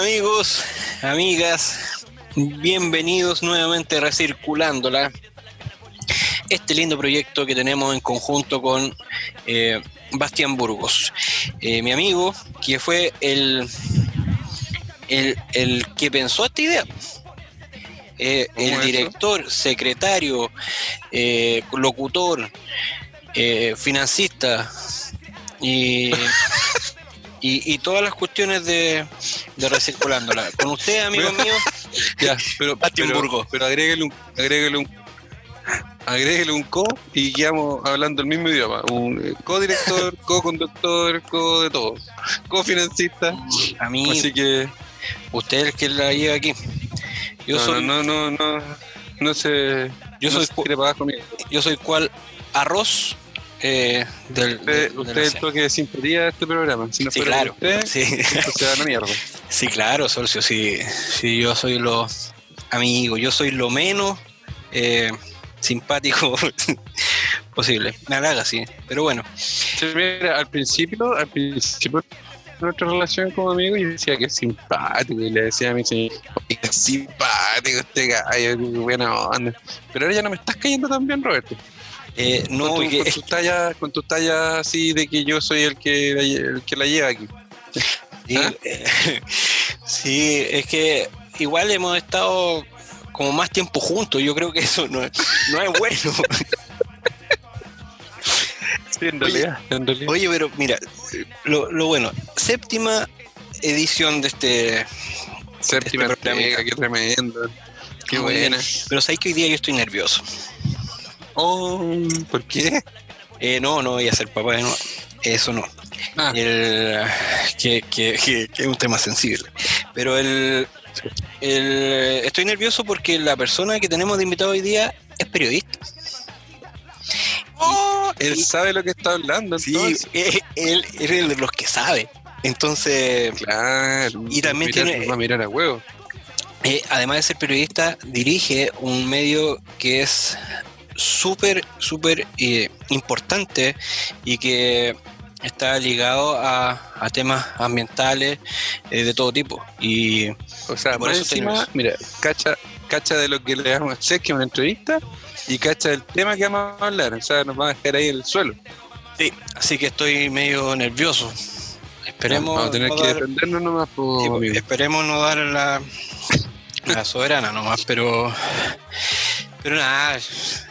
amigos, amigas? Bienvenidos nuevamente a Recirculándola. Este lindo proyecto que tenemos en conjunto con eh, Bastián Burgos, eh, mi amigo, que fue el, el, el que pensó esta idea. Eh, el eso? director, secretario, eh, locutor, financista y, y, y todas las cuestiones de, de recirculándola. Con usted, amigo mío, Ya, pero, pero, pero agréguele un, agréguele un, agréguele un co y quedamos hablando el mismo idioma. Un eh, co-director, co-conductor, co de todo. Co-financista. a mí, Así que usted es el que la lleva aquí. Yo no, soy, no, no, no, no, no se, yo no soy, conmigo. yo soy cual arroz eh, del, de- Usted, de usted de simpatía de este programa. Si no Sí, fuera claro. usted, Sí, se va a la mierda. sí, claro, Solcio. Sí, sí, yo soy lo amigo, yo soy lo menos eh, simpático posible. Me halaga, sí, pero bueno. Mira, al principio, al principio nuestra relación como amigos, yo decía que es simpático y le decía a mi señor, "Oye, que es simpático este gallo, buena onda. Pero ahora ya no me estás cayendo tan bien, Roberto. Eh, no, con, tu, con tus tallas, con tus tallas así de que yo soy el que el que la lleva aquí. Sí, ¿Ah? eh, sí, es que igual hemos estado como más tiempo juntos. Yo creo que eso no es, no es bueno. Sí, en realidad, en realidad. Oye, pero mira, lo, lo bueno, séptima edición de este. Séptima este programa. entrega, qué tremendo. Qué Muy bien. buena. Pero sabéis que hoy día yo estoy nervioso. Oh, ¿por qué? Eh, no, no voy a ser papá de nuevo. Eso no. Ah, El, que, que- que- que es un tema sensible. Pero el, el- estoy nervioso porque la persona que tenemos de invitado hoy día es periodista. oh, él sabe lo que está hablando. Sí, entonces. él, él es el de los que sabe. Entonces, Claro. Y también mirar- tiene- Va a mirar a huevo. eh, además de ser periodista, dirige un medio que es súper, súper eh, importante y que está ligado a, a temas ambientales eh, de todo tipo. Y O sea, Y por más eso encima, nervioso. mira, cacha, cacha de lo que le vamos a que una entrevista, y cacha del tema que vamos a hablar. O sea, nos va a dejar ahí en el suelo. sí, así que estoy medio nervioso. Esperemos, Vamos a tener no que dar- defendernos nomás, po, sí, amigo. esperemos no dar la, la soberana nomás, pero pero nada,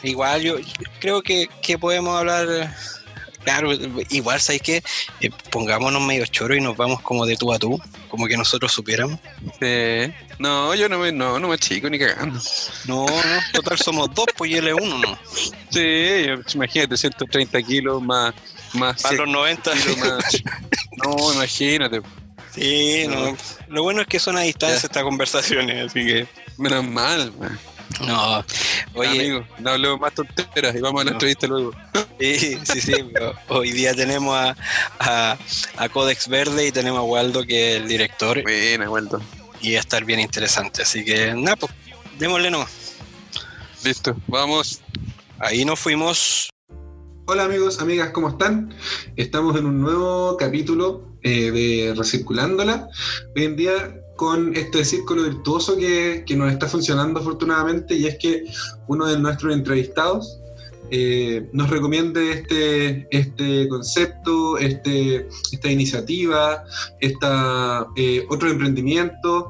igual yo creo que, que podemos hablar. Claro, igual, ¿sabes qué? Eh, pongámonos medio choro y nos vamos como de tú a tú, como que nosotros supiéramos. Sí. No, yo no me, no, no me chico ni cagando. No, no, total somos dos, pues y él es uno, ¿no? Sí, imagínate, 130 kilos más, más Para 100 los 90. kilos más. No, imagínate. Sí, no. Lo bueno es que son a distancia estas conversaciones, así que. Menos mal, man. No. Oye, amigo, no hablemos más tonteras y vamos a la No. entrevista luego. sí, sí, sí. pero hoy día tenemos a, a, a Codex Verde y tenemos a Waldo, que es el director, Buena, vuelto. y va a estar bien interesante. Así que, nada, pues, démosle nomás. Listo, vamos. Ahí nos fuimos. Hola amigos, amigas, ¿cómo están? Estamos en un nuevo capítulo eh, de Recirculándola. Hoy en día con este círculo virtuoso que, que nos está funcionando afortunadamente y es que uno de nuestros entrevistados eh, nos recomiende este, este concepto, este, esta iniciativa, esta, eh, otro emprendimiento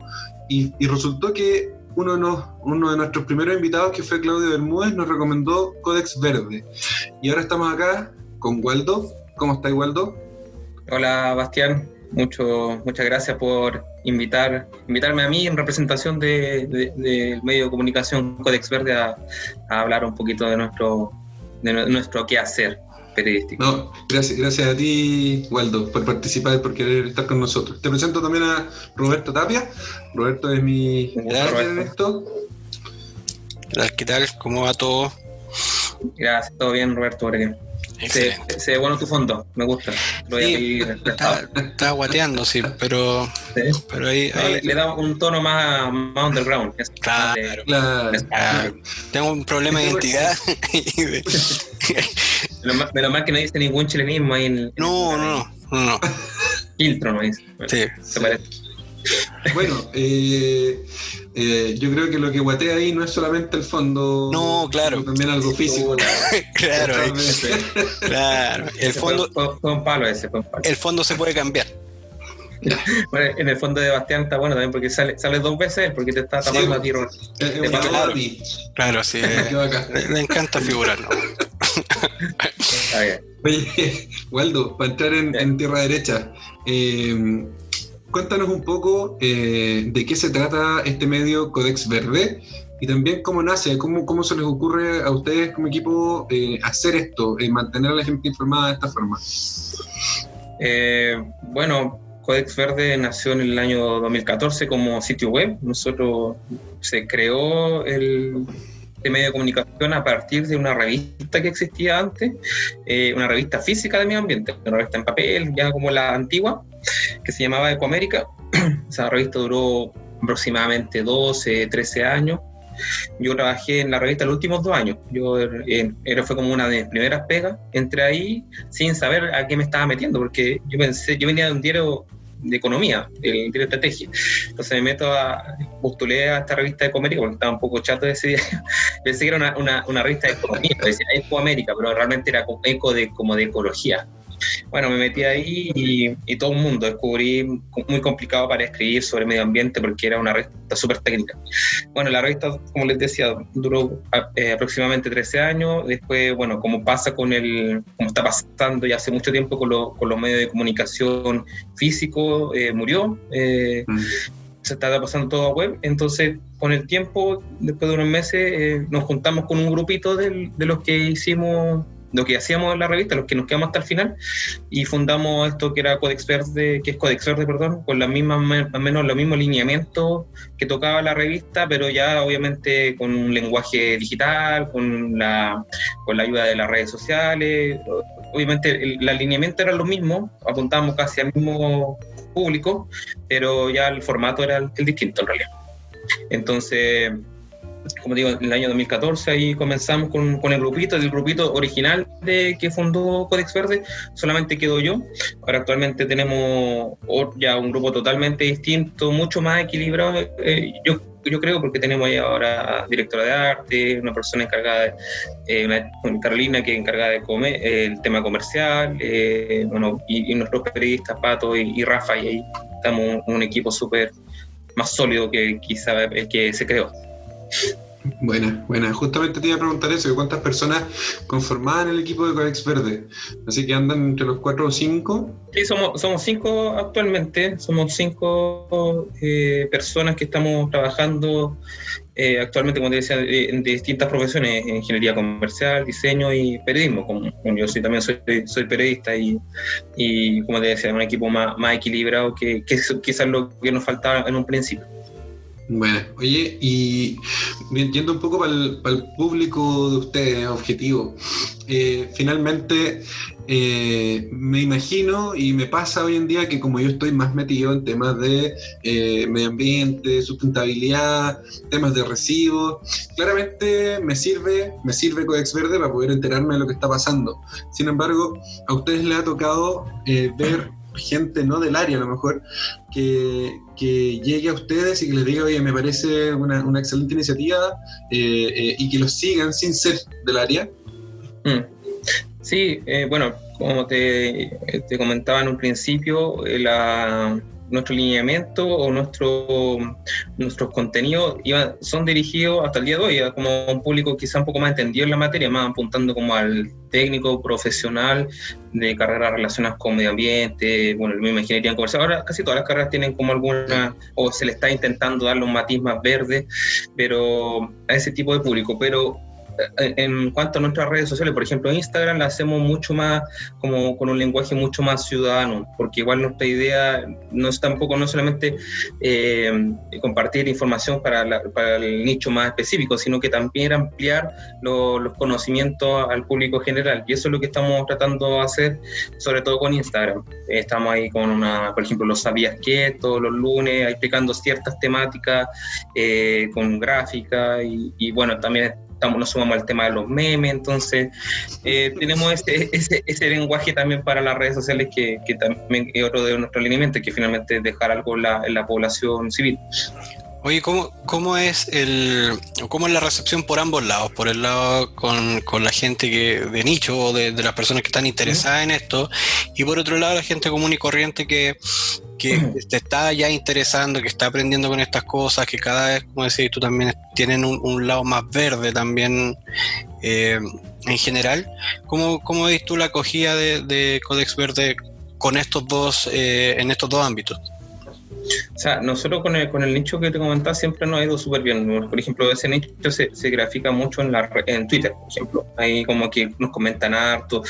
y, resultó que uno de, uno de nuestros primeros invitados, que fue Claudio Bermúdez, nos recomendó Codex Verde. Y ahora estamos acá con Waldo. ¿Cómo está Waldo? Hola Bastián, Mucho, muchas gracias por invitar, invitarme a mí en representación de- de- del medio de comunicación Codex Verde a, a hablar un poquito de nuestro, de nue- nuestro quehacer periodístico. No, gracias, gracias a ti, Waldo, por participar y por querer estar con nosotros. Te presento también a Roberto Tapia. Roberto es mi en Roberto. esto. ¿Qué tal? ¿Qué tal? ¿Cómo va todo? Gracias, todo bien Roberto. por aquí. Se, Excelente. se ve bueno tu fondo, me gusta. Lo voy a Sí. Está, está guateando, sí, pero, Sí. pero ahí, No, ahí- le, le damos un tono más, más underground. de- Claro. Tengo un problema de identidad. de- Menos mal, que no dice ningún chilenismo ahí en el no, no, no, no. filtro, no dice. Sí. Se parece. Bueno, eh, eh, yo creo que lo que guatea ahí no es solamente el fondo. No, claro. sino También algo físico. claro, eh. El fondo, fue, fue un palo ese, fue un palo. el fondo se puede cambiar. Bueno, en el fondo de Bastián está bueno también porque sale, sale dos veces porque te está Sí, tapando bueno. a ti, Ron. Es- es Te una claro. sí. Le encanta figurar, ¿no? Está bien. Oye, Waldo, para entrar en, en tierra derecha, eh, cuéntanos un poco eh, de qué se trata este medio Codex Verde y también cómo nace, cómo, cómo se les ocurre a ustedes como equipo eh, hacer esto, eh, mantener a la gente informada de esta forma. Eh, bueno, Codex Verde nació en el año 2014 como sitio web. Nosotros se creó el, el medio de comunicación a partir de una revista que existía antes, eh, una revista física de medio ambiente, una revista en papel, ya como la antigua, que se llamaba Ecoamérica. Esa revista duró aproximadamente 12, 13 años. Yo trabajé en la revista los últimos dos años. Yo eh, era, fue como una de mis primeras pegas. Entré ahí sin saber a qué me estaba metiendo, porque yo pensé, yo venía de un diario de economía, el diario de estrategia. Entonces me meto a, postulé a esta revista de Ecoamérica porque estaba un poco chato de ese diario. Pensé que era una, una, una revista de economía, decía Ecoamérica, pero realmente era eco de, como de ecología. Bueno, me metí ahí y, y todo un mundo descubrí muy complicado para escribir sobre medio ambiente porque era una revista súper técnica. Bueno, la revista, como les decía, duró eh, aproximadamente 13 años. Después, bueno, como pasa con el, como está pasando ya hace mucho tiempo con, lo, con los medios de comunicación físico, eh, murió. Eh, Mm. se estaba pasando todo a web. Entonces, con el tiempo, después de unos meses, eh, nos juntamos con un grupito de los que hicimos lo que hacíamos en la revista, los que nos quedamos hasta el final, y fundamos esto que era Codex Verde, que es Codex Verde, perdón, con la misma, más menos los mismos lineamientos que tocaba la revista, pero ya obviamente con un lenguaje digital, con la, con la ayuda de las redes sociales. Obviamente el, el alineamiento era lo mismo, apuntábamos casi al mismo público, pero ya el formato era el, el distinto en realidad. Entonces, como digo, en el año 2014 ahí comenzamos con, el grupito, el grupito original de que fundó Codex Verde, solamente quedo yo. Ahora actualmente tenemos ya un grupo totalmente distinto, mucho más equilibrado, eh, yo, yo creo, porque tenemos ahí ahora directora de arte, una persona encargada, de, eh, una- Carolina que es encargada de come- eh, el tema comercial, eh, bueno, y, y nuestros periodistas Pato y, y Rafa, y ahí estamos un, un equipo súper más sólido que quizá el que se creó. Buena, buena. Justamente te iba a preguntar eso, cuántas personas conformaban el equipo de Codex Verde. Así que andan entre los cuatro o cinco. Sí, somos, somos cinco actualmente, somos cinco eh, personas que estamos trabajando eh, actualmente, como te decía, de, de distintas profesiones, ingeniería comercial, diseño y periodismo. Como, yo soy, también soy, periodista y, como te decía, un equipo más, equilibrado que, que quizás lo que nos faltaba en un principio. Bueno, oye, y yendo un poco para el, público de ustedes, objetivo, eh, finalmente eh, me imagino y me pasa hoy en día que como yo estoy más metido en temas de eh, medio ambiente, sustentabilidad, temas de residuos, claramente me sirve, me sirve Codex Verde para poder enterarme de lo que está pasando. Sin embargo, a ustedes les ha tocado eh, ver gente no del área a lo mejor que, que, llegue a ustedes y que les diga, oye, me parece una, una excelente iniciativa eh, eh, y que los sigan sin ser del área. Mm. Sí, eh, bueno, como te, te, comentaba en un principio, la, nuestro lineamiento o nuestro, nuestros contenidos iban, son dirigidos hasta el día de hoy a como un público quizá un poco más entendido en la materia, más apuntando como al técnico profesional de carreras relacionadas con medio ambiente, bueno, el mismo ingeniería comercial. Ahora casi todas las carreras tienen como alguna, o se le está intentando darle un matiz más verde, pero a ese tipo de público. Pero en cuanto a nuestras redes sociales, por ejemplo, Instagram la hacemos mucho más, como con un lenguaje mucho más ciudadano, porque igual nuestra idea no es tampoco no solamente eh, compartir información para, la, para, el nicho más específico, sino que también ampliar lo, los conocimientos al público general. Y eso es lo que estamos tratando de hacer, sobre todo con Instagram. Estamos ahí con una, por ejemplo, los sabías que todos los lunes, explicando ciertas temáticas eh, con gráfica y, y bueno, también estamos, nos sumamos al tema de los memes, entonces eh, tenemos ese, ese, ese, lenguaje también para las redes sociales que, que también es otro de nuestros alineamientos, que finalmente dejar algo en la, en la población civil. Oye, ¿cómo, cómo es el cómo es la recepción por ambos lados? Por el lado con, con la gente que de nicho o de, de, las personas que están interesadas en esto, y por otro lado la gente común y corriente que, que te está ya interesando, que está aprendiendo con estas cosas, que cada vez, como decías tú también, tienen un, un lado más verde también eh, en general. ¿Cómo, ¿Cómo ves tú la acogida de, de Codex Verde con estos dos, eh, en estos dos ámbitos? O sea, nosotros con el, con el nicho que te comentaba siempre nos ha ido súper bien. Por ejemplo, ese nicho se, se grafica mucho en, la, en Twitter, por ejemplo. Ahí como que nos comentan harto,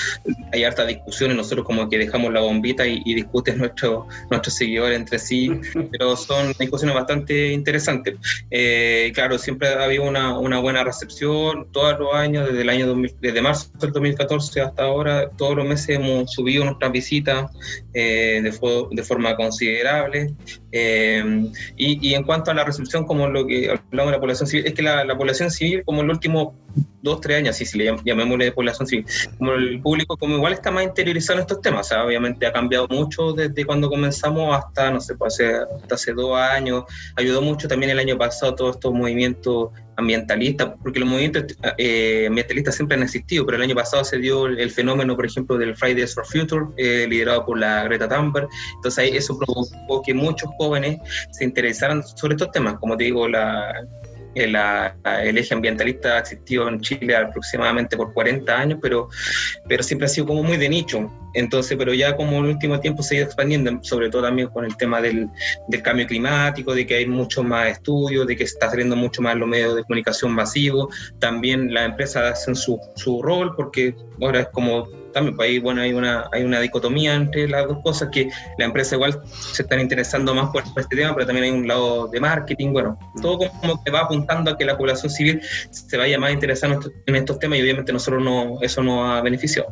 hay harta discusiones, nosotros como que dejamos la bombita y, y discuten nuestros nuestros seguidores entre sí, pero son discusiones bastante interesantes. Eh, claro, siempre ha habido una, una, buena recepción todos los años, desde el año 2000, desde marzo del 2014 hasta ahora, todos los meses hemos subido nuestras visitas eh, de, de forma considerable. Eh, y, y, en cuanto a la recepción, como lo que hablamos de la población civil, es que la, la población civil, como en los últimos dos, tres años, así si le llamémosle de población civil, como el público, como igual está más interiorizado en estos temas, o sea, obviamente ha cambiado mucho desde cuando comenzamos hasta, no sé, pues hace, hasta hace dos años, ayudó mucho también el año pasado todos estos movimientos ambientalistas, porque los movimientos eh, ambientalistas siempre han existido, pero el año pasado se dio el, fenómeno, por ejemplo, del Fridays for Future, eh, liderado por la Greta Thunberg, entonces eso provocó que muchos jóvenes se interesaran sobre estos temas, como te digo, la, el, el, eje ambientalista ha existido en Chile aproximadamente por 40 años, pero, pero siempre ha sido como muy de nicho. Entonces, pero ya como en el último tiempo se ha ido expandiendo, sobre todo también con el tema del, del cambio climático, de que hay mucho más estudios, de que está saliendo mucho más los medios de comunicación masivos. También las empresas hacen su, su rol, porque ahora es como también pues ahí bueno hay una hay una dicotomía entre las dos cosas que la empresa igual se están interesando más por este tema pero también hay un lado de marketing bueno todo como que va apuntando a que la población civil se vaya más interesando en estos temas y obviamente nosotros no eso nos ha beneficiado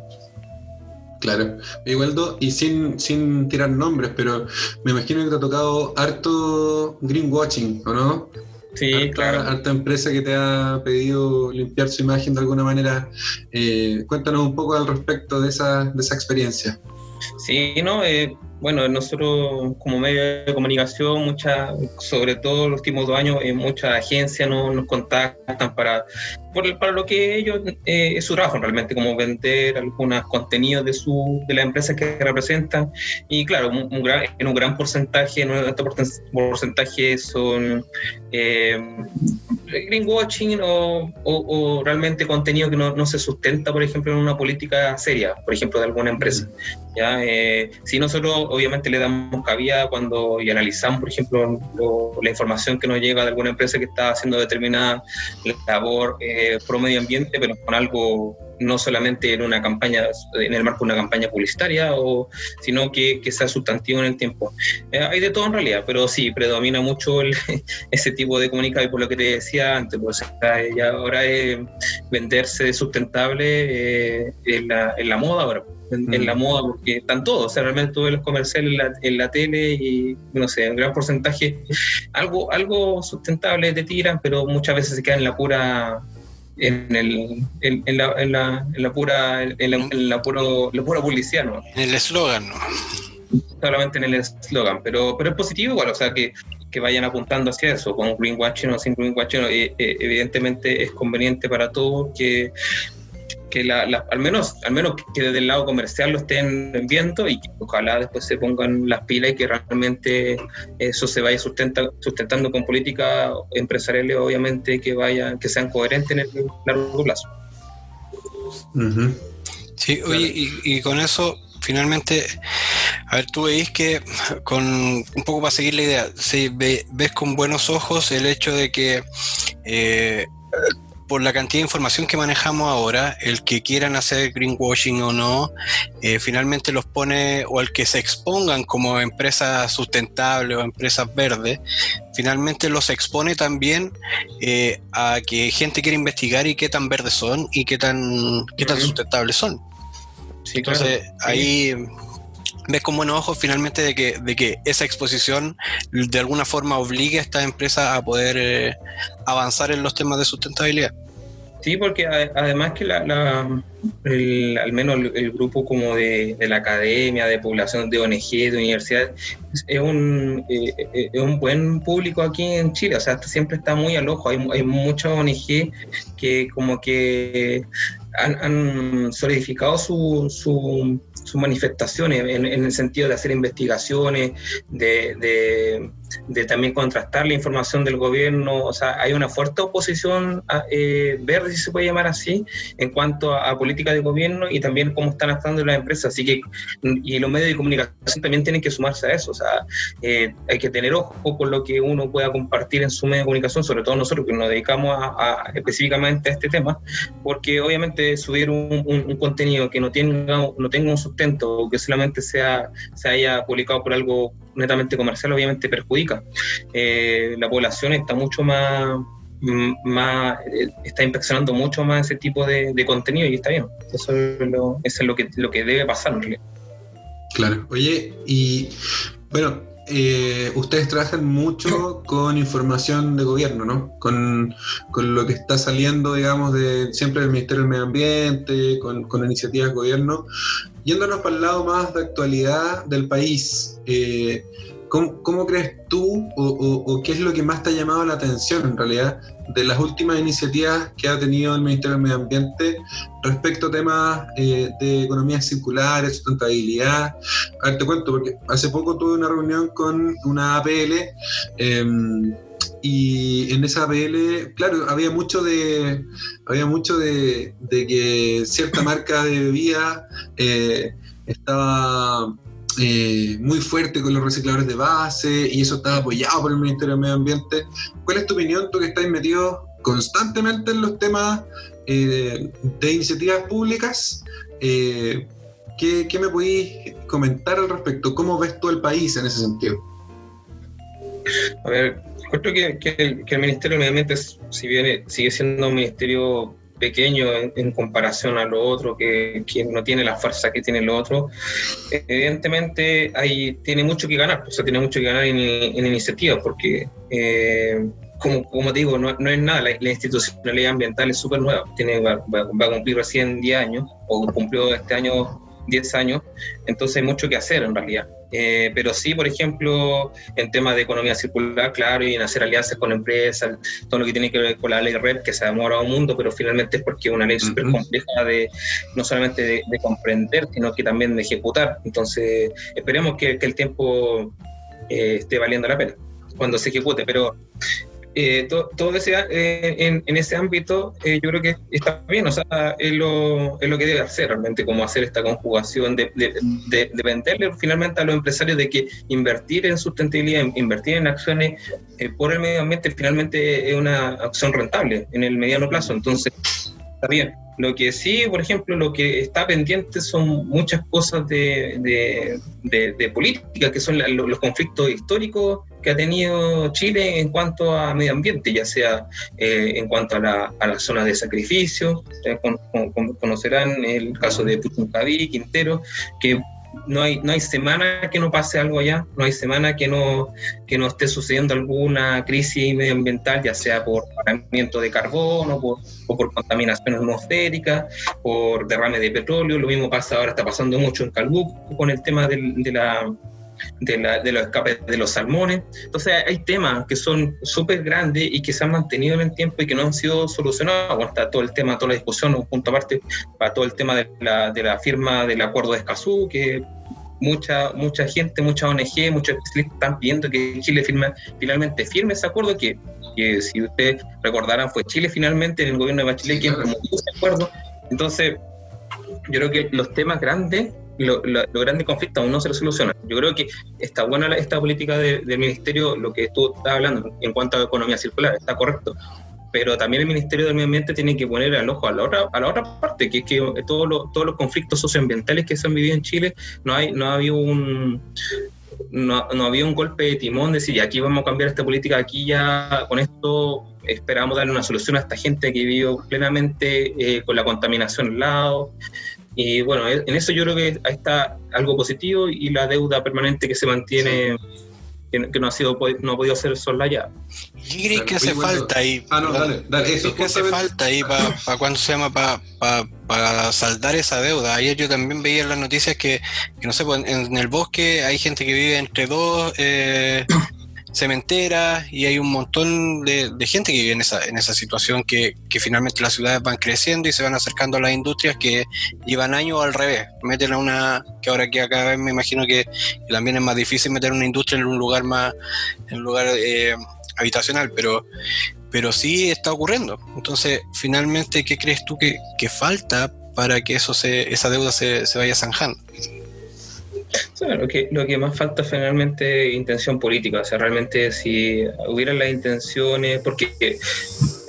Claro, Igualdo, y sin, sin tirar nombres, pero me imagino que te ha tocado harto greenwashing, ¿o no? Sí, harta, claro. Harta empresa que te ha pedido limpiar su imagen de alguna manera. Eh, cuéntanos un poco al respecto de esa, de esa experiencia. Sí, no, eh, bueno, nosotros como medio de comunicación, mucha, sobre todo los últimos dos años, eh, muchas agencias nos, nos contactan para, por, para lo que ellos eh, es su trabajo realmente, como vender algunos contenidos de, su, de la empresa que representan. Y claro, un, un gran, en un gran porcentaje, en un alto porcentaje son eh, greenwashing o, o, o, realmente contenido que no, no, se sustenta, por ejemplo, en una política seria, por ejemplo, de alguna empresa. ¿ya? Eh, si nosotros obviamente le damos cabida cuando y analizamos, por ejemplo, lo, la información que nos llega de alguna empresa que está haciendo determinada labor eh, pro medio ambiente, pero con algo no solamente en una campaña, en el marco de una campaña publicitaria, o, sino que, que sea sustantivo en el tiempo. Eh, hay de todo en realidad, pero sí, predomina mucho el, ese tipo de comunicado y por lo que te decía antes, pues ya ahora es venderse sustentable eh, en, la, en la moda ahora en, en, la moda, porque están todos, o sea, realmente todos los comerciales en la, en la, tele y, no sé, un gran porcentaje, algo, algo sustentable te tiran, pero muchas veces se quedan en la pura, en, el, en, en la, en, la, en la pura, en la, en la, puro, la pura publicidad, ¿no? En el eslogan, ¿no? Solamente en el eslogan, pero, pero es positivo igual, o sea, que, que vayan apuntando hacia eso, con greenwashing o sin greenwashing, eh, eh, evidentemente es conveniente para todos que que la, la, al menos al menos que desde el lado comercial lo estén viendo y que ojalá después se pongan las pilas y que realmente eso se vaya sustenta, sustentando con políticas empresariales obviamente que vayan que sean coherentes en el largo plazo uh -huh. sí oye y, y, con eso finalmente a ver tú veis que con un poco para seguir la idea si ve, ves con buenos ojos el hecho de que eh, por la cantidad de información que manejamos ahora, el que quieran hacer greenwashing o no, eh, finalmente los pone, o el que se expongan como empresas sustentables o empresas verdes, finalmente los expone también eh, a que gente quiera investigar y qué tan verdes son y qué tan, qué tan sustentables son. Sí, Entonces claro. ahí ves con buenos ojos finalmente de que, de que esa exposición de alguna forma obligue a esta empresa a poder eh, avanzar en los temas de sustentabilidad. Sí, porque además que la, al menos el, grupo como de, la academia, de población, de ONG, de universidad, es un, eh, eh, es un buen público aquí en Chile, o sea, siempre está muy al ojo, hay, hay muchas ONG que como que han, solidificado su, su, sus manifestaciones en, el sentido de hacer investigaciones, de, de, también contrastar la información del gobierno. O sea, hay una fuerte oposición eh, verde, si se puede llamar así, en cuanto a, política de gobierno y también cómo están actuando las empresas. Así que, y los medios de comunicación también tienen que sumarse a eso. O sea, eh, hay que tener ojo con lo que uno pueda compartir en su medio de comunicación, sobre todo nosotros que nos dedicamos a, específicamente a este tema, porque obviamente subir un, un, contenido que no tenga, no tenga un o que solamente sea, se haya publicado por algo netamente comercial, obviamente perjudica. Eh, la población está mucho más, más eh, está inspeccionando mucho más ese tipo de, contenido y está bien. Eso es lo, eso es lo que, lo que debe pasar en realidad. Claro. Oye, y bueno, eh, ustedes trabajan mucho con información de gobierno, ¿no? Con, lo que está saliendo, digamos, de siempre del Ministerio del Medio Ambiente, con, con iniciativas de gobierno. Yéndonos para el lado más de actualidad del país, eh, ¿cómo, crees tú o, qué es lo que más te ha llamado la atención en realidad de las últimas iniciativas que ha tenido el Ministerio del Medio Ambiente respecto a temas eh, de economía circular, sustentabilidad? A ver, te cuento, porque hace poco tuve una reunión con una APL. Em, y en esa APL, claro, había mucho de había mucho de, que cierta marca de bebida eh, estaba eh, muy fuerte con los recicladores de base y eso estaba apoyado por el Ministerio de Medio Ambiente. ¿Cuál es tu opinión, tú que estás metido constantemente en los temas eh, de iniciativas públicas? ¿qué, ¿qué, me podéis comentar al respecto? ¿Cómo ves tú el país en ese sentido? A ver, Encuentro que, que, el, Ministerio de Medio si bien sigue siendo un ministerio pequeño en, comparación a lo otro, que, que, no tiene la fuerza que tiene lo otro, evidentemente hay, tiene mucho que ganar, o sea, tiene mucho que ganar en, en iniciativa, porque, eh, como, como digo, no, no es nada, la, institucionalidad ambiental es súper nueva, tiene, va, va, a cumplir recién 10 años, o cumplió este año 10 años, entonces hay mucho que hacer en realidad. Eh, pero sí, por ejemplo, en temas de economía circular, claro, y en hacer alianzas con empresas, todo lo que tiene que ver con la ley RED, que se ha demorado un mundo, pero finalmente es porque es una ley súper compleja de no solamente de, comprender, sino que también de ejecutar. Entonces, esperemos que, el tiempo eh, esté valiendo la pena cuando se ejecute, pero eh, todo, ese, eh, en, ese ámbito eh, yo creo que está bien, o sea, es lo, es lo que debe hacer realmente, como hacer esta conjugación de, de, venderle finalmente a los empresarios de que invertir en sustentabilidad, invertir en acciones por el medio ambiente finalmente es una acción rentable en el mediano plazo, entonces está bien. Lo que sí, por ejemplo, lo que está pendiente son muchas cosas de, política, que son los conflictos históricos que ha tenido Chile en cuanto a medio ambiente, ya sea eh, en cuanto a la, zona de sacrificio, conocerán el caso de Puchuncaví, Quintero, que no hay, no hay semana que no pase algo allá, no hay semana que no, que no esté sucediendo alguna crisis medioambiental, ya sea por paramiento de carbono por, o por contaminación atmosférica, por derrame de petróleo. Lo mismo pasa ahora, está pasando mucho en Calbuco con el tema de la de, la, de, los escapes de los salmones. Entonces hay temas que son súper grandes y que se han mantenido en el tiempo y que no han sido solucionados. Bueno, está todo el tema, toda la discusión, un punto aparte, para todo el tema de la, de la firma del acuerdo de Escazú, que mucha mucha gente, mucha ONG, muchos especialistas están pidiendo que Chile firme, finalmente firme ese acuerdo, que, que si ustedes recordarán fue Chile finalmente en el gobierno de Bachelet quien promovió ese acuerdo. Entonces, yo creo que los temas grandes los lo grandes conflictos aún no se solucionan. Yo creo que está buena esta política del ministerio, lo que tú estás hablando en cuanto a economía circular, está correcto. Pero también el Ministerio del Medio Ambiente tiene que poner al ojo a la otra, a la otra parte, que es que todos todos los conflictos socioambientales que se han vivido en Chile, no, hay, no ha habido un, no, no, había un golpe de timón, de decir, aquí vamos a cambiar esta política, aquí ya con esto esperamos darle una solución a esta gente que vivió plenamente eh, con la contaminación al lado, y bueno, en eso yo creo que ahí está algo positivo y la deuda permanente que se mantiene que, no ha sido no ha podido ser soslayada. ¿Qué crees que hace falta ahí? Ah, no, dale, dale, eso. ¿Qué hace falta ahí para cuando se llama para saldar esa deuda? Ayer yo también veía en las noticias que, que no sé, pues, en, el bosque hay gente que vive entre dos eh, cementeras y hay un montón de, gente que vive en esa, en esa situación que, finalmente las ciudades van creciendo y se van acercando a las industrias que llevan años al revés. Meten a una, que ahora que vez me imagino que, también es más difícil meter una industria en un lugar más, en un lugar eh, habitacional, pero pero sí está ocurriendo. Entonces, finalmente, ¿qué crees tú que, que falta para que eso se, esa deuda se, se vaya zanjando? Lo, que, lo que más falta finalmente es intención política. O sea, realmente si hubiera las intenciones, porque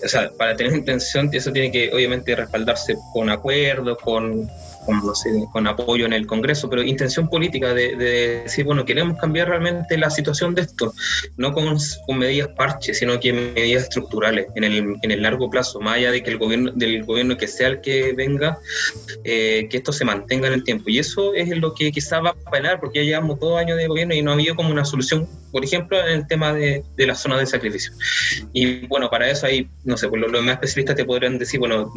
o sea, para tener intención, eso tiene que obviamente respaldarse con acuerdos, con con, apoyo en el Congreso, pero intención política de, decir, bueno, queremos cambiar realmente la situación de esto, no con, medidas parches, sino que medidas estructurales en el, en el largo plazo, más allá de que el gobierno, del gobierno que sea el que venga, eh, que esto se mantenga en el tiempo. Y eso es lo que quizás va a penar, porque ya llevamos dos años de gobierno y no ha habido como una solución, por ejemplo, en el tema de, de la zona de sacrificio. Y bueno, para eso hay, no sé, pues los, los más especialistas te podrían decir, bueno,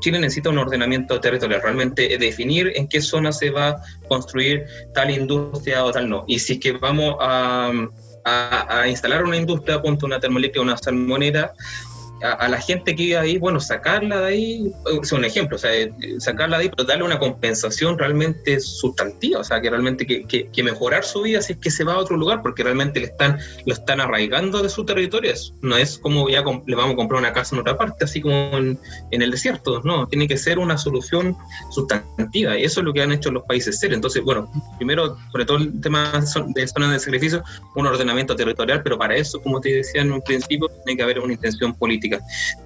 Chile necesita un ordenamiento territorial, realmente de definir en qué zona se va a construir tal industria o tal no. Y si es que vamos a, a, instalar una industria, ponte una termoeléctrica, una salmonera, a, la gente que vive ahí, bueno, sacarla de ahí, es un ejemplo, o sea, eh, sacarla de ahí, pero darle una compensación realmente sustantiva, o sea, que realmente que, que, mejorar su vida si es que se va a otro lugar, porque realmente le están, lo están arraigando de su territorio, no es como ya le vamos a comprar una casa en otra parte, así como en, el desierto, no, tiene que ser una solución sustantiva, y eso es lo que han hecho los países serios. Entonces, bueno, primero, sobre todo el tema de zonas de sacrificio, un ordenamiento territorial, pero para eso, como te decía en un principio, tiene que haber una intención política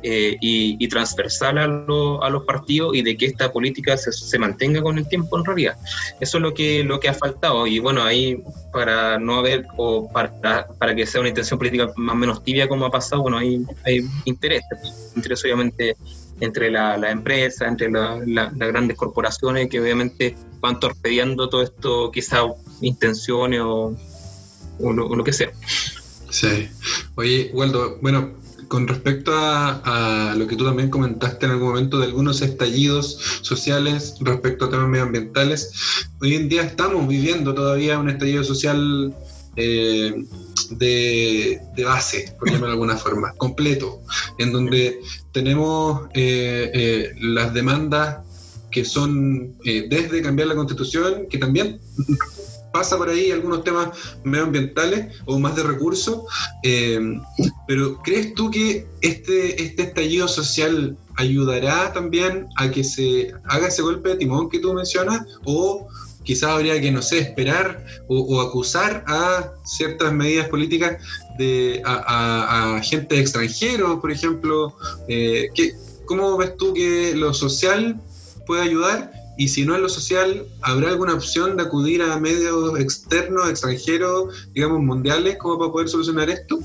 eh, y, transversal a, a, los partidos y de que esta política se, mantenga con el tiempo en realidad. Eso es lo que, lo que ha faltado y bueno, ahí para no haber o para, para que sea una intención política más menos tibia como ha pasado, bueno, hay, hay interés, interés obviamente entre la, la empresa, entre las grandes corporaciones que obviamente van torpedeando todo esto, quizá intenciones o, o, lo, o lo que sea. Sí. Oye, Waldo, bueno, con respecto a, lo que tú también comentaste en algún momento de algunos estallidos sociales respecto a temas medioambientales, hoy en día estamos viviendo todavía un estallido social eh, de, base, por llamarlo de alguna forma, completo, en donde tenemos eh, eh, las demandas que son desde cambiar la constitución, que también pasa por ahí algunos temas medioambientales o más de recursos, eh, pero ¿crees tú que este, este estallido social ayudará también a que se haga ese golpe de timón que tú mencionas? ¿O quizás habría que, no sé, esperar o, acusar a ciertas medidas políticas de, a, gente extranjera, por ejemplo? Eh, ¿Cómo ves tú que lo social puede ayudar y si no en lo social, ¿habrá alguna opción de acudir a medios externos, extranjeros, digamos, mundiales, como para poder solucionar esto?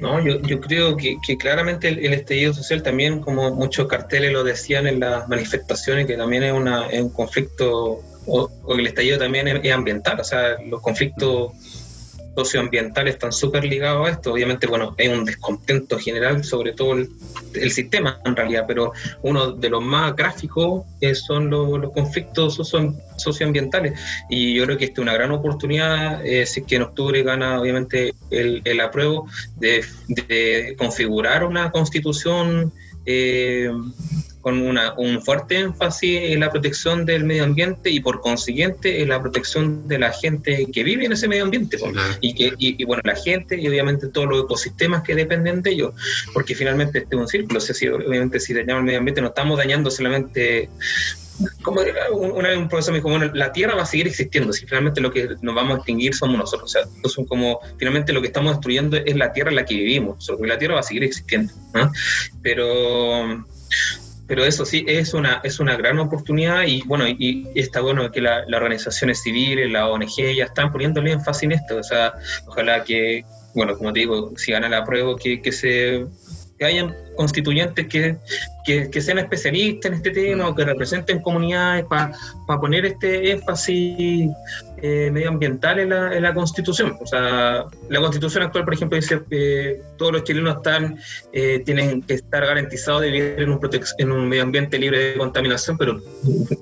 No, yo, yo creo que, claramente el, estallido social también, como muchos carteles lo decían en las manifestaciones, que también es, una, es un conflicto, o, el estallido también es, ambiental, o sea, los conflictos socioambientales están súper ligados a esto. Obviamente, bueno, hay un descontento general sobre todo el, sistema en realidad, pero uno de los más gráficos eh, son los, conflictos socioambientales. Y yo creo que esta es una gran oportunidad, eh, si es que en octubre gana obviamente el, el apruebo, de, de configurar una constitución eh, con una, un fuerte énfasis en la protección del medio ambiente y por consiguiente en la protección de la gente que vive en ese medio ambiente. Y, que, y, bueno, la gente y obviamente todos los ecosistemas que dependen de ellos, porque finalmente este es un círculo, o sea, si, obviamente si dañamos el medio ambiente no estamos dañando solamente como una vez un profesor me dijo, bueno, la Tierra va a seguir existiendo, si finalmente lo que nos vamos a extinguir somos nosotros, o sea, son como, finalmente lo que estamos destruyendo es la Tierra en la que vivimos, porque la Tierra va a seguir existiendo, pero pero eso sí es una es una gran oportunidad y bueno y, está bueno que las organizaciones civiles la ONG ya están poniéndole énfasis en esto. O sea ojalá que bueno como te digo si gana la prueba que, que se que hayan constituyentes que, que, sean especialistas en este tema o que representen comunidades para poner este énfasis eh, medioambiental en la, en la, constitución. O sea, la constitución actual, por ejemplo, dice que todos los chilenos están, eh, tienen que estar garantizados de vivir en un, en un medio ambiente libre de contaminación, pero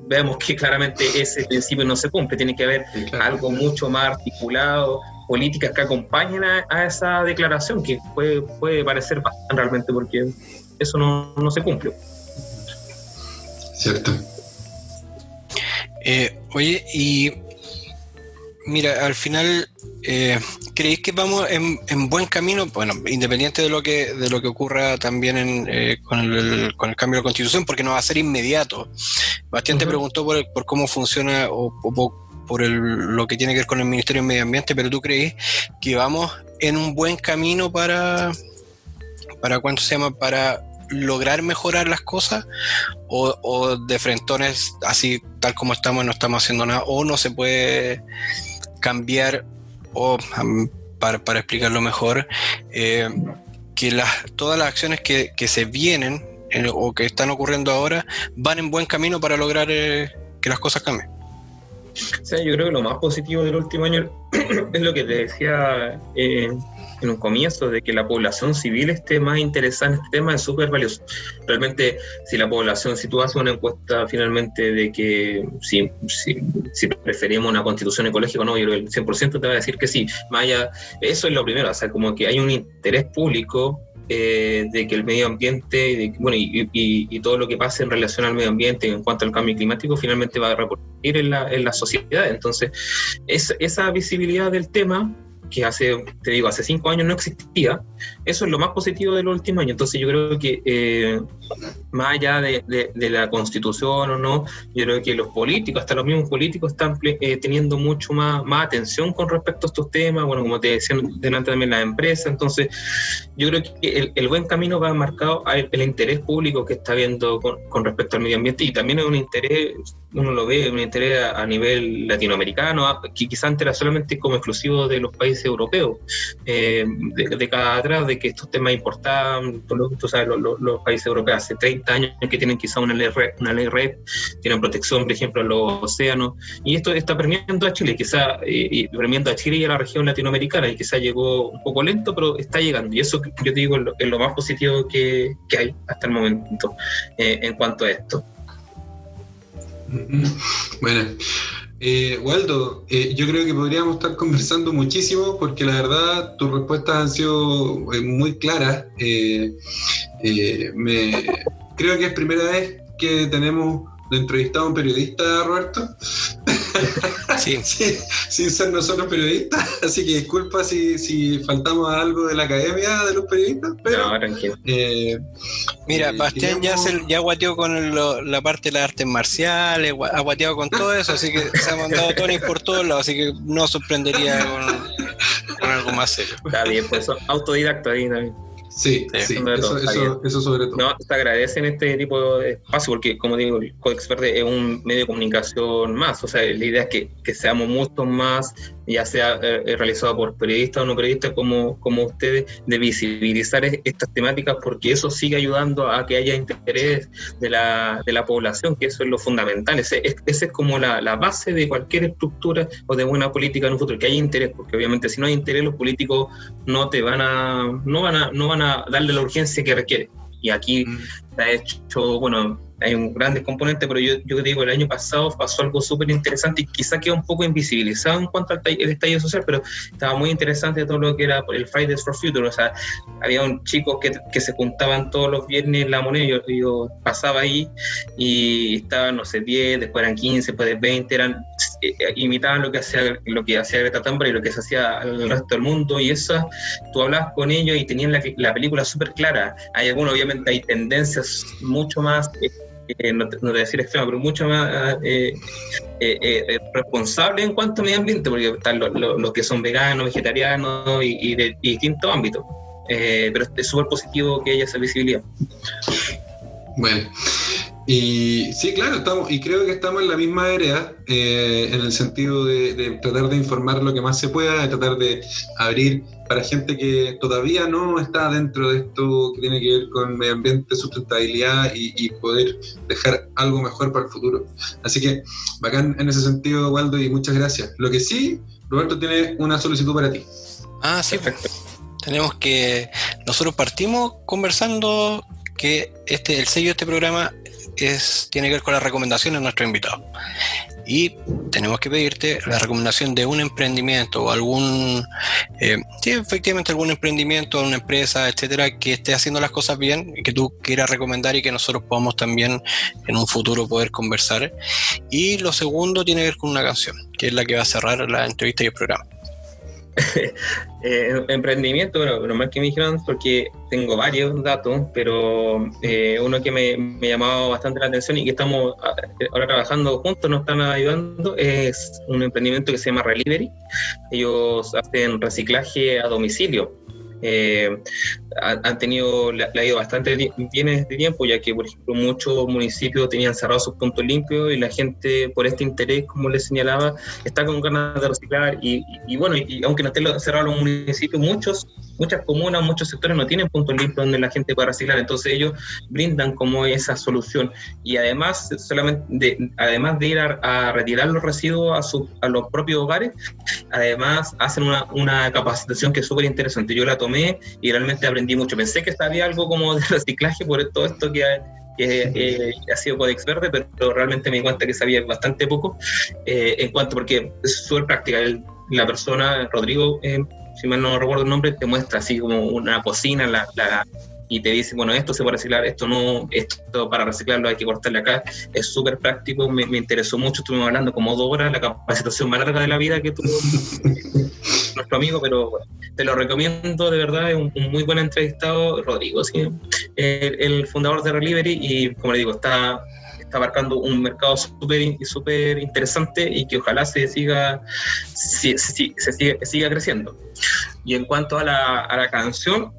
vemos que claramente ese principio no se cumple. Tiene que haber algo mucho más articulado, políticas que acompañen a, esa declaración, que puede, puede parecer bastante realmente, porque eso no, no se cumple. Cierto. Eh, oye, y mira, al final, eh, ¿creéis que vamos en, buen camino? Bueno, independiente de lo que de lo que ocurra también eh, con, el, con, el, cambio de la constitución, porque no va a ser inmediato. Bastián te preguntó por, por, cómo funciona o, por el, lo que tiene que ver con el Ministerio de Medio Ambiente, pero tú crees que vamos en un buen camino para, para ¿cuánto se llama? Para lograr mejorar las cosas o, de frentones así tal como estamos no estamos haciendo nada o no se puede cambiar o para, explicarlo mejor eh, que las, todas las acciones que, se vienen eh, o que están ocurriendo ahora van en buen camino para lograr eh, que las cosas cambien. Yo creo que lo más positivo del último año es lo que te decía en un comienzo de que la población civil esté más interesada en este tema es súper valioso. Realmente, si la población, si tú haces una encuesta finalmente de que si, si, preferimos una constitución ecológica o no, yo creo que el 100% te va a decir que sí. Maya, eso es lo primero, o sea, como que hay un interés público eh, de que el medio ambiente y, bueno, y, todo lo que pase en relación al medio ambiente en cuanto al cambio climático finalmente va a repercutir en la, en la sociedad. Entonces, esa visibilidad del tema que hace, te digo, hace cinco años no existía, eso es lo más positivo del último año. Entonces yo creo que eh, más allá de, la constitución o no, yo creo que los políticos, hasta los mismos políticos están eh, teniendo mucho más, más atención con respecto a estos temas, bueno, como te decía delante también la empresa, entonces yo creo que el, buen camino va marcado al el interés público que está viendo con, respecto al medio ambiente y también es un interés, uno lo ve, un interés a, nivel latinoamericano, que quizás era solamente como exclusivo de los países europeos, eh, de, cada atrás, de que estos temas importaban, tú sabes, los, países europeos hace 30 años que tienen quizá una ley, red, una ley red, tienen protección, por ejemplo, en los océanos, y esto está permeando a Chile, quizá, y, permeando a Chile y a la región latinoamericana, y quizá llegó un poco lento, pero está llegando, y eso yo te digo es lo, más positivo que, hay hasta el momento eh, en cuanto a esto. Bueno, eh, Waldo, eh, yo creo que podríamos estar conversando muchísimo porque la verdad tus respuestas han sido eh, muy claras. me, creo que es primera vez que tenemos entrevistado a un periodista, Roberto. Sí. sin ser nosotros periodistas, así que disculpa si, si faltamos a algo de la academia de los periodistas. Pero, no, tranquilo. Eh, Mira, eh, Bastián ya, se, ya guateó con la parte de las artes marciales, ha guateado con todo eso, así que se ha mandado Tony por todos lados, así que no sorprendería con, algo más serio. Está bien, pues autodidacta ahí también. Sí, sí, eso, sobre todo. No, te agradecen este tipo de espacio porque, como digo, el Codex Verde es un medio de comunicación más. O sea, la idea es que, que seamos muchos más ya sea eh, realizado por periodistas o no periodistas como, como ustedes, de visibilizar estas temáticas porque eso sigue ayudando a que haya interés de la, de la población, que eso es lo fundamental. Ese, es como la, la, base de cualquier estructura o de buena política en un futuro, que haya interés, porque obviamente si no hay interés los políticos no te van a, no van a, no van a darle la urgencia que requiere. Y aquí mm. se ha hecho, bueno, hay un gran componente, pero yo, yo digo, el año pasado pasó algo súper interesante y quizá quedó un poco invisibilizado en cuanto al el estallido social, pero estaba muy interesante todo lo que era el Fridays for Future, o sea, había un chico que, que se juntaban todos los viernes en la moneda, yo, pasaba ahí y estaban, no sé, 10, después eran 15, después de 20, eran, eh, imitaban lo que hacía lo que hacía Greta Thunberg y lo que se hacía al resto del mundo y eso, tú hablabas con ellos y tenían la, la película súper clara, hay algunos, obviamente hay tendencias mucho más... Eh, eh, no, no, decir extrema, pero mucho más eh, eh, responsable en cuanto a medio ambiente, porque están los, que son veganos, vegetarianos y, de, distintos ámbitos. pero es súper positivo que haya esa visibilidad. Bueno, Y sí, claro, estamos, y creo que estamos en la misma área, eh, en el sentido de, de tratar de informar lo que más se pueda, de tratar de abrir para gente que todavía no está dentro de esto que tiene que ver con medio ambiente, sustentabilidad y, y poder dejar algo mejor para el futuro. Así que, bacán en ese sentido, Waldo, y muchas gracias. Lo que sí, Roberto tiene una solicitud para ti. Ah, sí, pues. Tenemos que. Nosotros partimos conversando que este, el sello de este programa es, tiene que ver con las recomendaciones de nuestro invitado. Y tenemos que pedirte la recomendación de un emprendimiento o algún, eh, sí, efectivamente algún emprendimiento, una empresa, etcétera, que esté haciendo las cosas bien y que tú quieras recomendar y que nosotros podamos también en un futuro poder conversar. Y lo segundo tiene que ver con una canción, que es la que va a cerrar la entrevista y el programa. eh, emprendimiento, bueno, normal que me dijeron porque tengo varios datos, pero eh, uno que me, me llamado bastante la atención y que estamos ah, ahora trabajando juntos, nos están ayudando, es un emprendimiento que se llama Relivery. Ellos hacen reciclaje a domicilio. Eh, han tenido, le, ha ido bastante bien en este tiempo, ya que, por ejemplo, muchos municipios tenían cerrados sus puntos limpios y la gente, por este interés, como les señalaba, está con ganas de reciclar. Y, y, bueno, y, aunque no estén cerrados los municipios, muchos, muchas comunas, muchos sectores no tienen puntos limpios donde la gente pueda reciclar. Entonces, ellos brindan como esa solución. Y además, solamente de, además de ir a, a retirar los residuos a, su, a los propios hogares, además hacen una, una capacitación que es súper interesante. Yo la tomé y realmente aprendí mucho. Pensé que sabía algo como de reciclaje por todo esto que ha, que, eh, ha sido Codex Verde, pero, pero, realmente me di cuenta que sabía bastante poco eh, en cuanto, porque es súper práctica. El, la persona, Rodrigo, eh, si mal no recuerdo el nombre, te muestra así como una cocina, la, la y te dicen, bueno, esto se puede reciclar, esto no, esto para reciclarlo hay que cortarle acá. Es súper práctico, me, me, interesó mucho, estuvimos hablando como dos horas, la capacitación más larga de la vida que tuvo nuestro amigo, pero bueno, te lo recomiendo, de verdad, es un, un muy buen entrevistado, Rodrigo, ¿sí? el, el, fundador de Relivery, y como le digo, está, está abarcando un mercado súper super interesante y que ojalá se siga, se, siga, siga creciendo. Y en cuanto a la, a la canción,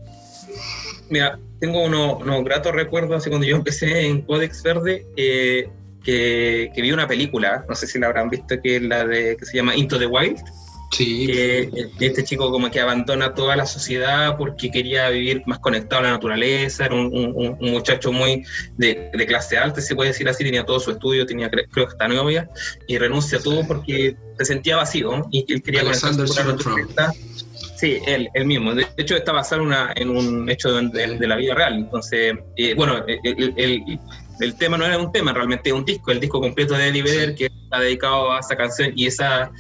mira, tengo unos, unos, gratos recuerdos así cuando yo empecé en Codex Verde, que, que, vi una película, no sé si la habrán visto, que es la de que se llama Into the Wild. Sí. Que este chico como que abandona toda la sociedad porque quería vivir más conectado a la naturaleza, era un, un, un muchacho muy de, de, clase alta, se puede decir así, tenía todo su estudio, tenía creo que hasta novia, y renuncia a todo porque se sentía vacío y él quería Alexander conectarse Sí, él, él mismo. De hecho, está basado una, en un hecho de, de, de la vida real. Entonces, eh, bueno, el, el, el, tema no era un tema, realmente es un disco, el disco completo de Eddie Vedder que está dedicado a esa canción y esa,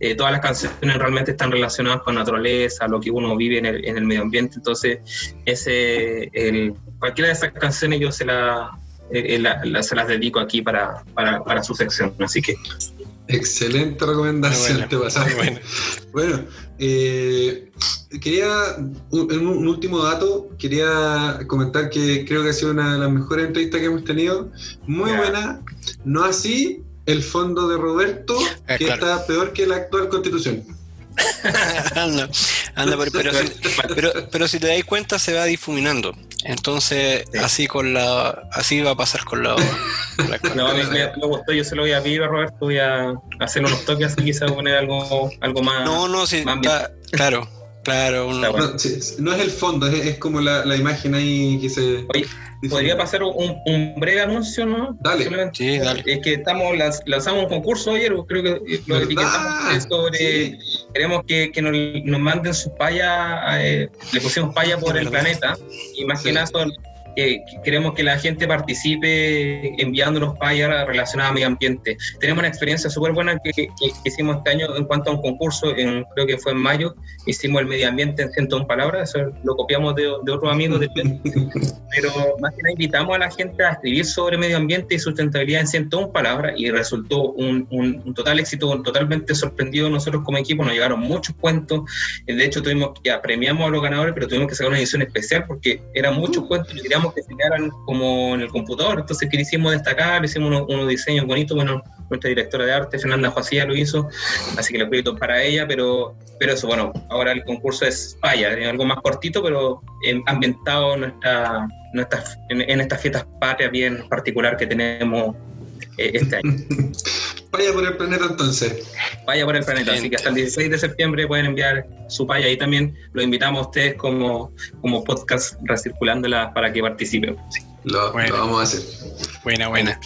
eh, todas las canciones realmente están relacionadas con naturaleza, lo que uno vive en el, en el medio ambiente. Entonces, ese, el, cualquiera de esas canciones yo se, la, eh, la, la, se las dedico aquí para, para, para su sección. Así que Excelente recomendación, bueno, te pasaste. Bueno, bueno eh, quería, un, un, último dato, quería comentar que creo que ha sido una de las mejores entrevistas que hemos tenido. Muy yeah. buena, no así el fondo de Roberto, eh, que claro. está peor que la actual constitución. anda, anda pero, pero, si, pero, pero, si te dais cuenta se va difuminando. Entonces, sí. así con la así va a pasar con la, la No, me, me, me, gustó, yo se lo voy a pedir a Roberto, voy a hacer unos toques así quizás poner algo, algo más. No, no, sí, más está, claro. Claro, un... no, no, es el fondo, es, es como la, la, imagen ahí que se. Oye, podría pasar un, un, breve anuncio, ¿no? Dale. Sí, dale. Es que estamos lanzamos un concurso ayer, creo que lo etiquetamos sobre. Sí. Queremos que, que nos, nos, manden sus payas, eh, le pusimos paya por el planeta, y más sí. que nada son que queremos que la gente participe enviándonos payas relacionadas a medio ambiente. Tenemos una experiencia súper buena que, que, hicimos este año en cuanto a un concurso, en, creo que fue en mayo, hicimos el medio ambiente en 101 palabras, eso lo copiamos de, de otros amigos, de, pero más que nada invitamos a la gente a escribir sobre medio ambiente y sustentabilidad en 101 palabras y resultó un, un, un total éxito, totalmente sorprendido. Nosotros como equipo, nos llegaron muchos cuentos, de hecho tuvimos ya premiamos a los ganadores, pero tuvimos que sacar una edición especial porque eran muchos cuentos y queríamos que se quedaran como en el computador, entonces quisimos destacar, hicimos unos, diseños bonitos, bueno, nuestra directora de arte, Fernanda Joacía, lo hizo, así que le crédito para ella, pero, pero eso, bueno, ahora el concurso es Paya, algo más cortito, pero ambientado en nuestra, estas, en, estas fiestas patrias bien particular que tenemos eh, este año. Vaya por el planeta entonces. Vaya por el planeta, así que hasta el 16 de septiembre pueden enviar su paya y también lo invitamos a ustedes como, como podcast recirculándola para que participen. Lo, vamos a hacer. Buena, buena.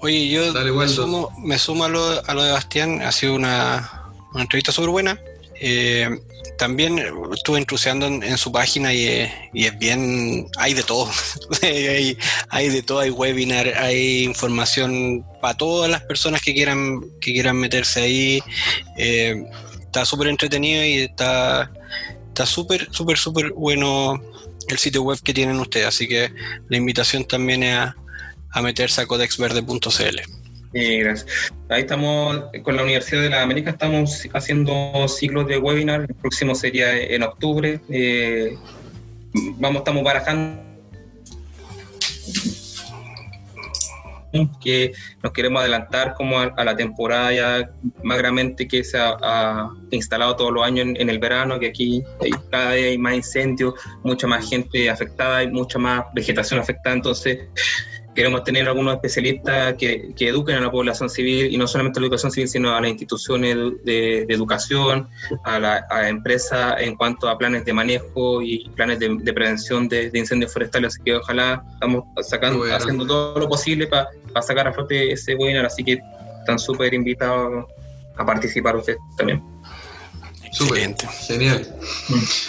Oye, yo me sumo, me sumo, a, lo, a lo de Bastián, ha sido una, una entrevista súper buena. Eh, también estuve intrusiando en, su página y, es bien, hay de todo, hay, de todo, hay webinar, hay información para todas las personas que quieran, que quieran meterse ahí. Eh, está súper entretenido y está está súper, súper, súper bueno el sitio web que tienen ustedes, así que la invitación también es a, a meterse a codexverde.cl. Eh, gracias. Ahí estamos con la Universidad de la América, estamos haciendo ciclos de webinar, el próximo sería en octubre. Eh, vamos, estamos barajando que nos queremos adelantar como a, la temporada ya magramente que se ha, instalado todos los años en, el verano, que aquí cada día hay más incendios, mucha más gente afectada, hay mucha más vegetación afectada, entonces queremos tener algunos especialistas que, eduquen a la población civil y no solamente a la educación civil, sino a las instituciones de, educación, a la empresa en cuanto a planes de manejo y planes de, prevención de, incendios forestales. Así que ojalá estamos sacando, haciendo todo lo posible para sacar a flote ese webinar, así que están súper invitados a participar ustedes también. Súper, genial.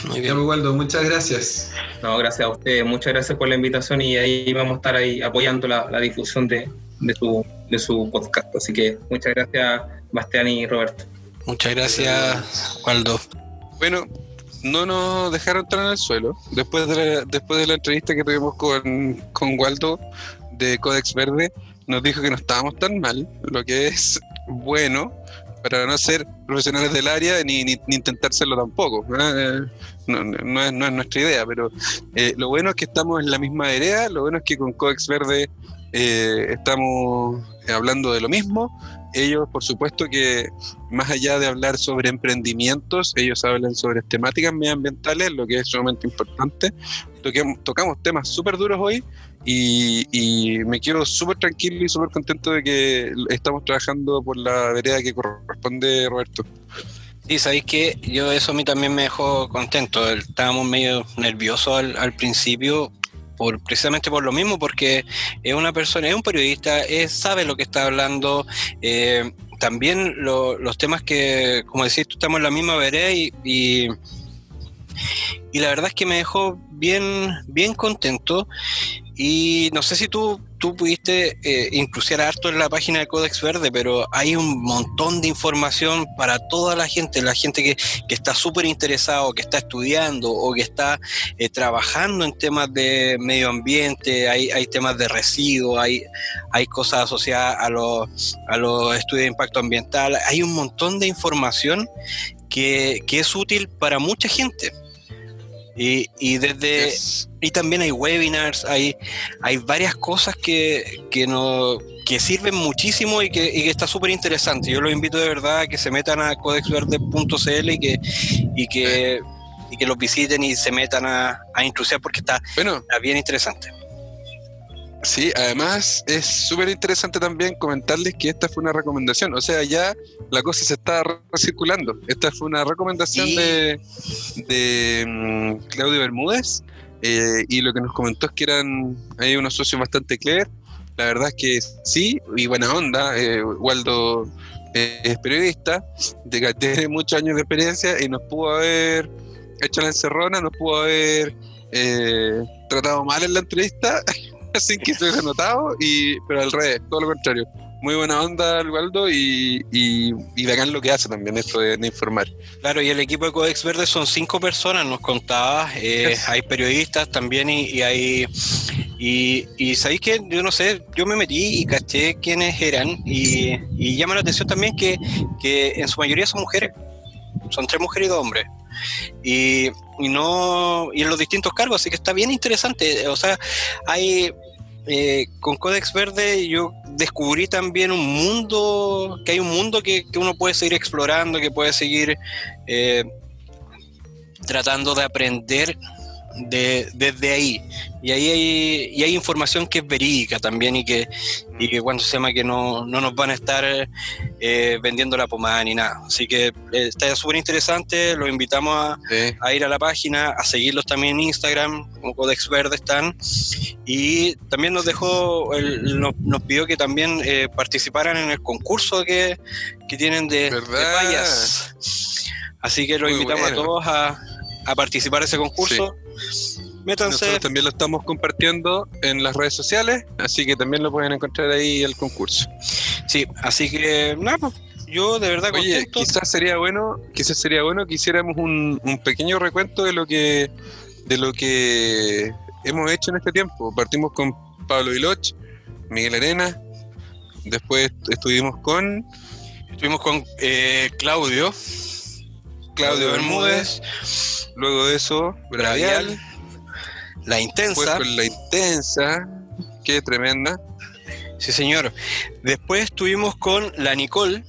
Muy bien. Waldo, muchas gracias. No, gracias a usted, muchas gracias por la invitación y ahí vamos a estar ahí apoyando la, difusión de, de, su, de su podcast. Así que muchas gracias, Bastián y Roberto. Muchas gracias, Waldo. Bueno, no nos dejaron entrar en el suelo. Después de la, después de la entrevista que tuvimos con, con Waldo de Codex Verde, nos dijo que no estábamos tan mal, lo que es bueno, para no ser profesionales del área ni, ni, intentar serlo tampoco. Eh, no, es, nuestra idea, pero eh, lo bueno es que estamos en la misma área, lo bueno es que con Codex Verde eh, estamos hablando de lo mismo. Ellos, por supuesto que más allá de hablar sobre emprendimientos, ellos hablan sobre temáticas medioambientales, lo que es sumamente importante. tocamos temas súper duros hoy, y, me quedo súper tranquilo y súper contento de que estamos trabajando por la vereda que corresponde, Roberto. Sí, sabéis que yo eso a mí también me dejó contento. Estábamos medio nerviosos al, principio, precisamente por lo mismo, porque es una persona, es un periodista, es, sabe lo que está hablando. Eh, también los temas que, como decís, estamos en la misma vereda y, y, y la verdad es que me dejó bien, bien contento. Y no sé si tú, tú pudiste eh, incluir harto en la página de Codex Verde, pero hay un montón de información para toda la gente, la gente que, que está súper interesada o que está estudiando o que está eh, trabajando en temas de medio ambiente, hay, hay temas de residuos, hay, hay cosas asociadas a los, a los estudios de impacto ambiental, hay un montón de información que, que es útil para mucha gente. Y, y desde y también hay webinars, hay, hay varias cosas que, que, no, que sirven muchísimo y que, y que está súper interesante. Yo los invito de verdad a que se metan a codexverde.cl y que, y que, y que los visiten y se metan a, a porque está, está bien interesante. Sí, además es súper interesante también comentarles que esta fue una recomendación, o sea, ya la cosa se está recirculando. Esta fue una recomendación de, de mm, Claudio Bermúdez eh, y lo que nos comentó es que eran hay unos socios bastante clever. La verdad es que sí, y buena onda. Eh, Waldo eh, es periodista, tiene muchos años de experiencia y nos pudo haber hecho la encerrona, nos pudo haber tratado mal en la entrevista sin que se hubiera notado, y, pero al revés, todo lo contrario. Muy buena onda el Waldo y, y, y bacán lo que hace también esto de, informar. Claro, y el equipo de Codex Verde son cinco personas, nos contaba. Eh, hay periodistas también y, hay. Y, y sabéis que yo no sé, yo me metí y caché quiénes eran y, y llama la atención también que, que en su mayoría son mujeres, son tres mujeres y dos hombres. Y, y no y en los distintos cargos, así que está bien interesante. O sea, hay eh, con Codex Verde yo descubrí también un mundo, que hay un mundo que, uno puede seguir explorando, que puede seguir eh, tratando de aprender de, desde ahí. Y ahí hay, y hay información que es verídica también y que, y que cuando se llama que no, no nos van a estar eh, vendiendo la pomada ni nada. Así que eh, está súper interesante, los invitamos a, Sí. a ir a la página, a seguirlos también en Instagram, como Codex Verde están. Y también nos dejó, el- nos, nos pidió que también eh, participaran en el concurso que, que tienen de, de payas. Así que los Muy invitamos bueno. a todos a, a participar en ese concurso. Métanse, Nosotros también lo estamos compartiendo en las redes sociales, así que también lo pueden encontrar ahí el concurso. sí, así que nada, pues, yo de verdad Oye, contento. quizás sería bueno, quizás sería bueno que hiciéramos un, un pequeño recuento de lo que de lo que hemos hecho en este tiempo. Partimos con Pablo Viloch, Miguel Arena, después estuvimos con Estuvimos con eh, Claudio, Claudio Bermúdez, luego de eso Bravial, Bravial, La Intensa. con La Intensa, qué tremenda, Sí, señor. Después estuvimos con la Nicole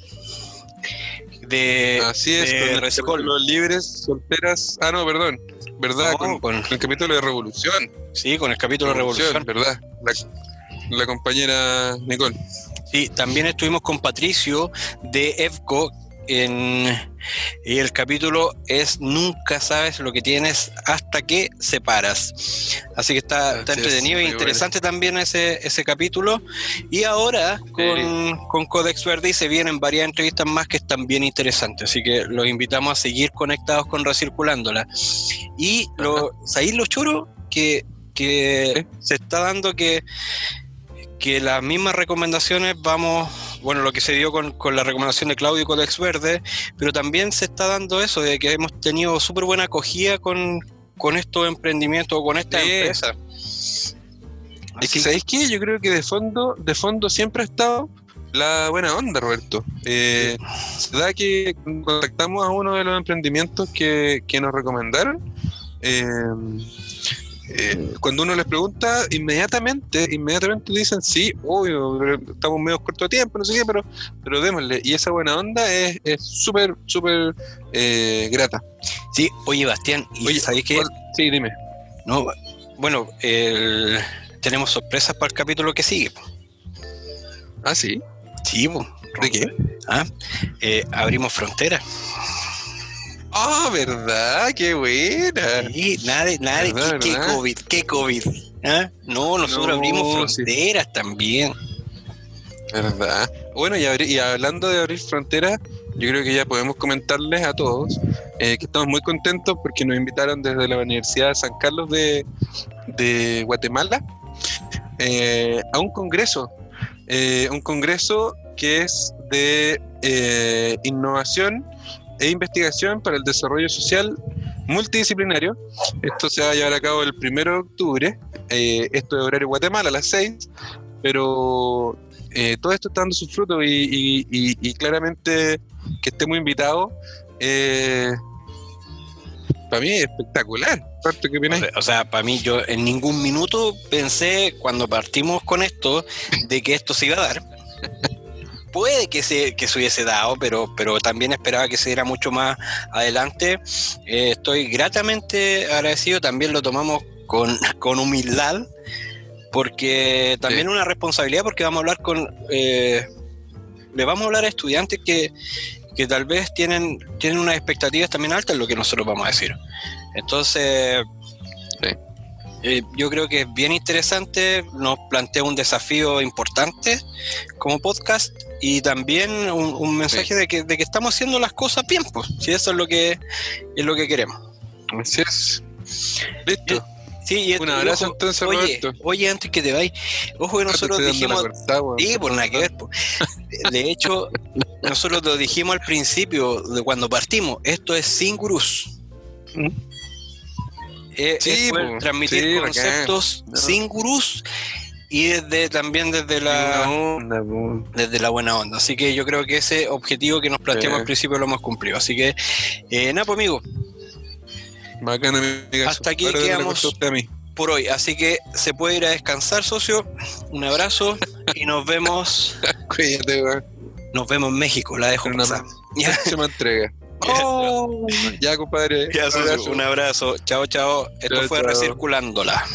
de, así es, de con el capítulo libres, solteras, ah no, perdón, verdad, No, con, con- con el capítulo de Revolución. sí, con el capítulo de Revolución. ¿verdad? La, la compañera Nicole. Sí, también estuvimos con Patricio de EFCO en y el capítulo es Nunca sabes lo que tienes hasta que separas. Así que está, está es, entretenido e interesante también ese, ese capítulo. Y ahora con, con Codex Verde se vienen varias entrevistas más que están bien interesantes. Así que los invitamos a seguir conectados con Recirculándola. Y lo, ¿sabéis lo choro? Que, que se está dando que, que las mismas recomendaciones vamos, bueno, lo que se dio con, con la recomendación de Claudio Codex Verde, pero también se está dando eso, de que hemos tenido súper buena acogida con, con estos emprendimientos o con esta Sí. empresa. Es que, ¿sabéis qué? Yo creo que de fondo, de fondo siempre ha estado la buena onda, Roberto. Eh, se da que contactamos a uno de los emprendimientos que, que nos recomendaron. eh, eh, cuando uno les pregunta, inmediatamente, inmediatamente dicen sí, obvio, estamos medio corto de tiempo, no sé qué, pero, pero démosle. Y esa buena onda es es súper, súper eh, grata. Sí, oye, Bastián, ¿y Oye, sabéis qué? ¿cuál- Sí, dime. No, bueno, el- tenemos sorpresas para el capítulo que sigue. Ah, sí. Sí, po. ¿De qué? Ah, eh, abrimos fronteras. Ah, ¿verdad? ¡Qué buena! Sí, nada, de- nada, de ¿Verdad, ¿qué? COVID? ¿Qué COVID? ¿Ah? No, nosotros No, abrimos sí. fronteras también. ¿Verdad? Bueno, y, abri- y hablando de abrir fronteras, yo creo que ya podemos comentarles a todos eh, que estamos muy contentos porque nos invitaron desde la Universidad de San Carlos de, de Guatemala eh, a un congreso. eh, un congreso que es de innovación e investigación para el desarrollo social multidisciplinario. Esto se va a llevar a cabo el primero de octubre. eh, esto es horario Guatemala a las 6, pero eh, todo esto está dando sus frutos y, y- y- y claramente que estemos invitados, eh, para mí es espectacular. O sea, para mí yo en ningún minuto pensé cuando partimos con esto de que esto se iba a dar. Puede que se, que se hubiese dado, pero, pero también esperaba que se diera mucho más adelante. Eh, estoy gratamente agradecido, también lo tomamos con, con humildad, porque también Sí. una responsabilidad, porque vamos a hablar con... eh, le vamos a hablar a estudiantes que, que tal vez tienen, tienen unas expectativas también altas en lo que nosotros vamos a decir. Entonces, Sí. eh, yo creo que es bien interesante, nos plantea un desafío importante como podcast y también un, un mensaje de, que, de que estamos haciendo las cosas bien, pues, si eso es lo que es lo que queremos. Así es. Listo. Sí, y Un esto- abrazo ojo, entonces, oye, Roberto. oye, antes que te vayas, ojo que nosotros dijimos, cortada. Sí, por nada que ver. po. De hecho, nosotros lo dijimos al principio de cuando partimos, esto es sin gurús. Mm. Eh, Sí, es poder po, transmitir sí, conceptos sin gurús y desde también desde la onda, desde la buena onda. Así que yo creo que ese objetivo que nos planteamos Sí. al principio lo hemos cumplido. Así que eh, nada, pues amigo, amigazo. Hasta aquí quedamos. por hoy. Así que se puede ir a descansar, socio. Un abrazo y nos vemos. Cuídate, weón. Nos vemos en México. La dejo Una pasar. Ya. próxima entrega. Oh, ya, compadre. Ya, un abrazo. Chao, chao. Esto Chao, fue chao. Recirculándola.